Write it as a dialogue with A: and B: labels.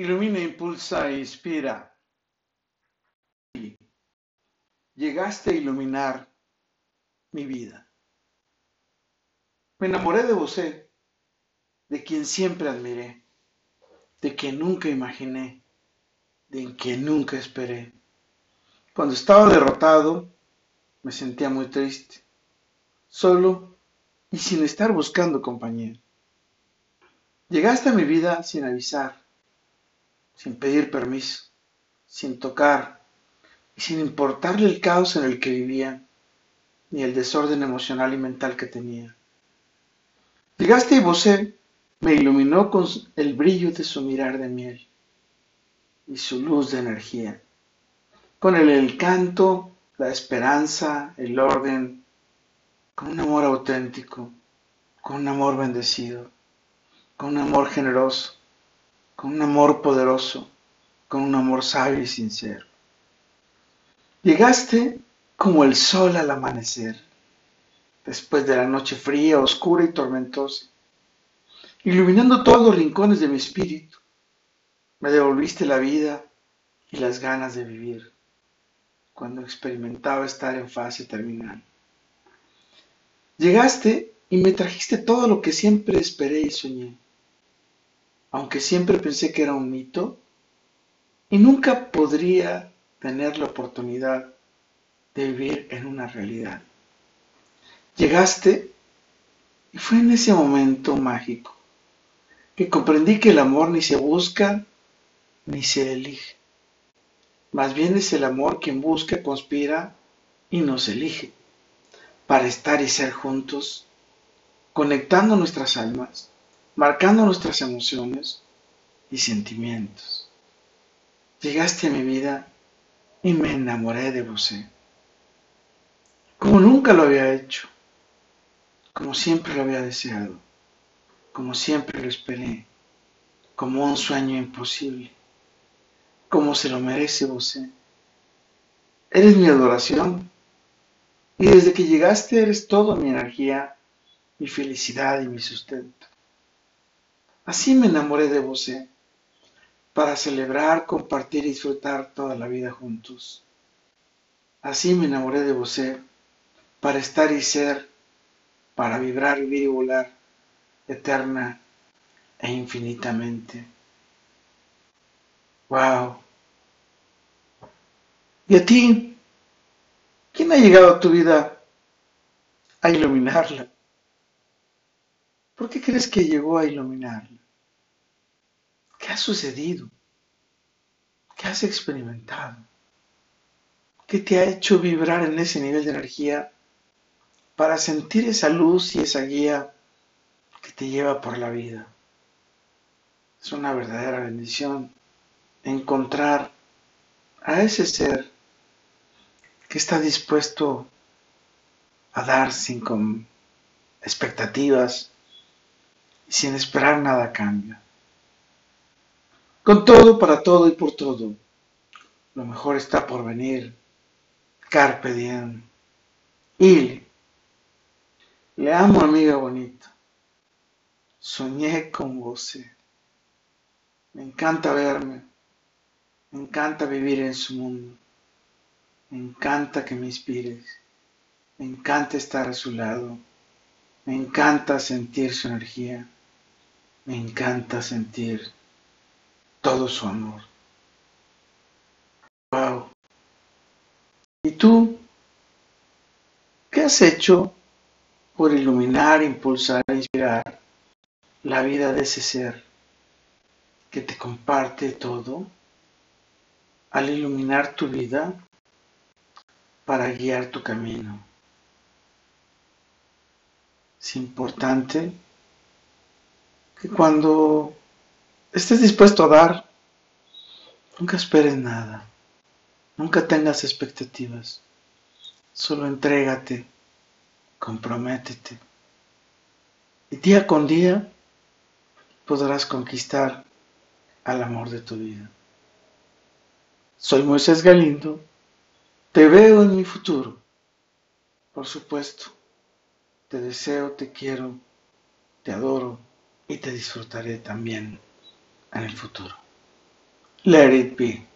A: Ilumina, impulsa e inspira. Llegaste a iluminar mi vida. Me enamoré de vos, de quien siempre admiré, de quien nunca imaginé, de quien nunca esperé. Cuando estaba derrotado, me sentía muy triste, solo y sin estar buscando compañía. Llegaste a mi vida sin avisar, sin pedir permiso, sin tocar y sin importarle el caos en el que vivía, ni el desorden emocional y mental que tenía. Llegaste y Bosé me iluminó con el brillo de su mirar de miel y su luz de energía, con el encanto, la esperanza, el orden, con un amor auténtico, con un amor bendecido, con un amor generoso, con un amor poderoso, con un amor sabio y sincero. Llegaste como el sol al amanecer, después de la noche fría, oscura y tormentosa, iluminando todos los rincones de mi espíritu. Me devolviste la vida y las ganas de vivir cuando experimentaba estar en fase terminal. Llegaste y me trajiste todo lo que siempre esperé y soñé, aunque siempre pensé que era un mito y nunca podría tener la oportunidad de vivir en una realidad. Llegaste y fue en ese momento mágico que comprendí que el amor ni se busca ni se elige. Más bien es el amor quien busca, conspira y nos elige para estar y ser juntos, conectando nuestras almas, marcando nuestras emociones y sentimientos. Llegaste a mi vida y me enamoré de vos, como nunca lo había hecho, como siempre lo había deseado, como siempre lo esperé, como un sueño imposible como se lo merece vos. Eres mi adoración. Y desde que llegaste eres toda mi energía, mi felicidad y mi sustento. Así me enamoré de vos, para celebrar, compartir y disfrutar toda la vida juntos. Así me enamoré de vos, para estar y ser, para vibrar, vivir y volar, eterna e infinitamente. Wow. ¿Y a ti? ¿Quién ha llegado a tu vida a iluminarla? ¿Por qué crees que llegó a iluminarla? ¿Qué ha sucedido? ¿Qué has experimentado? ¿Qué te ha hecho vibrar en ese nivel de energía para sentir esa luz y esa guía que te lleva por la vida? Es una verdadera bendición encontrar a ese ser que está dispuesto a dar sin expectativas sin esperar nada a cambio. Con todo, para todo y por todo, lo mejor está por venir. Carpe diem. Y le amo, amiga bonita. Soñé con vos. Me encanta verme. Me encanta vivir en su mundo. Me encanta que me inspires. Me encanta estar a su lado. Me encanta sentir su energía. Me encanta sentir todo su amor. Wow. ¿Y tú? ¿Qué has hecho por iluminar, impulsar e inspirar la vida de ese ser que te comparte todo? Al iluminar tu vida, para guiar tu camino. Es importante que cuando estés dispuesto a dar, nunca esperes nada, nunca tengas expectativas, solo entrégate, comprométete. Y día con día podrás conquistar al amor de tu vida. Soy Moisés Galindo te veo en mi futuro. Por supuesto. Te deseo, te quiero, te adoro y te disfrutaré también en el futuro. Let it be.